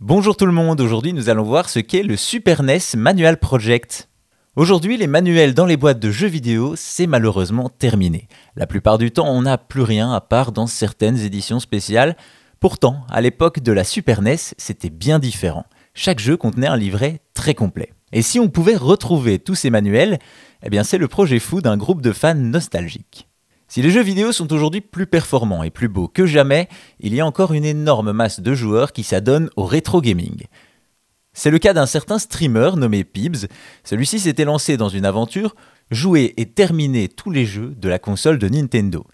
Bonjour tout le monde, aujourd'hui nous allons voir ce qu'est le Super NES Manual Project. Aujourd'hui, les manuels dans les boîtes de jeux vidéo, c'est malheureusement terminé. La plupart du temps, on n'a plus rien à part dans certaines éditions spéciales. Pourtant, à l'époque de la Super NES, c'était bien différent. Chaque jeu contenait un livret très complet. Et si on pouvait retrouver tous ces manuels, eh bien c'est le projet fou d'un groupe de fans nostalgiques. Si les jeux vidéo sont aujourd'hui plus performants et plus beaux que jamais, il y a encore une énorme masse de joueurs qui s'adonnent au rétro gaming. C'est le cas d'un certain streamer nommé Pibs. Celui-ci s'était lancé dans une aventure, jouer et terminer tous les jeux de la console de Nintendo.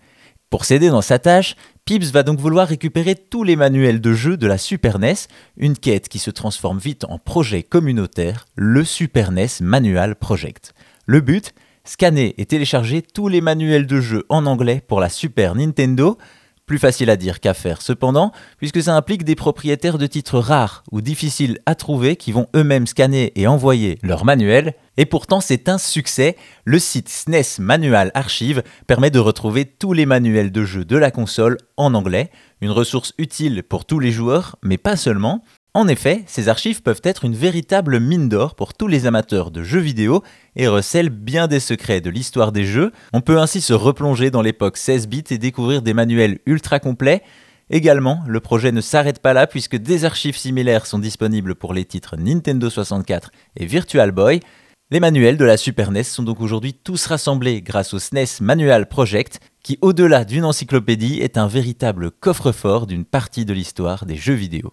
Pour s'aider dans sa tâche, Pibs va donc vouloir récupérer tous les manuels de jeux de la Super NES, une quête qui se transforme vite en projet communautaire, le Super NES Manual Project. Le but Scanner et télécharger tous les manuels de jeu en anglais pour la Super Nintendo. Plus facile à dire qu'à faire cependant, puisque ça implique des propriétaires de titres rares ou difficiles à trouver qui vont eux-mêmes scanner et envoyer leurs manuels. Et pourtant c'est un succès, le site SNES Manual Archive permet de retrouver tous les manuels de jeu de la console en anglais, une ressource utile pour tous les joueurs, mais pas seulement. En effet, ces archives peuvent être une véritable mine d'or pour tous les amateurs de jeux vidéo et recèlent bien des secrets de l'histoire des jeux. On peut ainsi se replonger dans l'époque 16 bits et découvrir des manuels ultra complets. Également, le projet ne s'arrête pas là puisque des archives similaires sont disponibles pour les titres Nintendo 64 et Virtual Boy. Les manuels de la Super NES sont donc aujourd'hui tous rassemblés grâce au SNES Manual Project, qui au-delà d'une encyclopédie est un véritable coffre-fort d'une partie de l'histoire des jeux vidéo.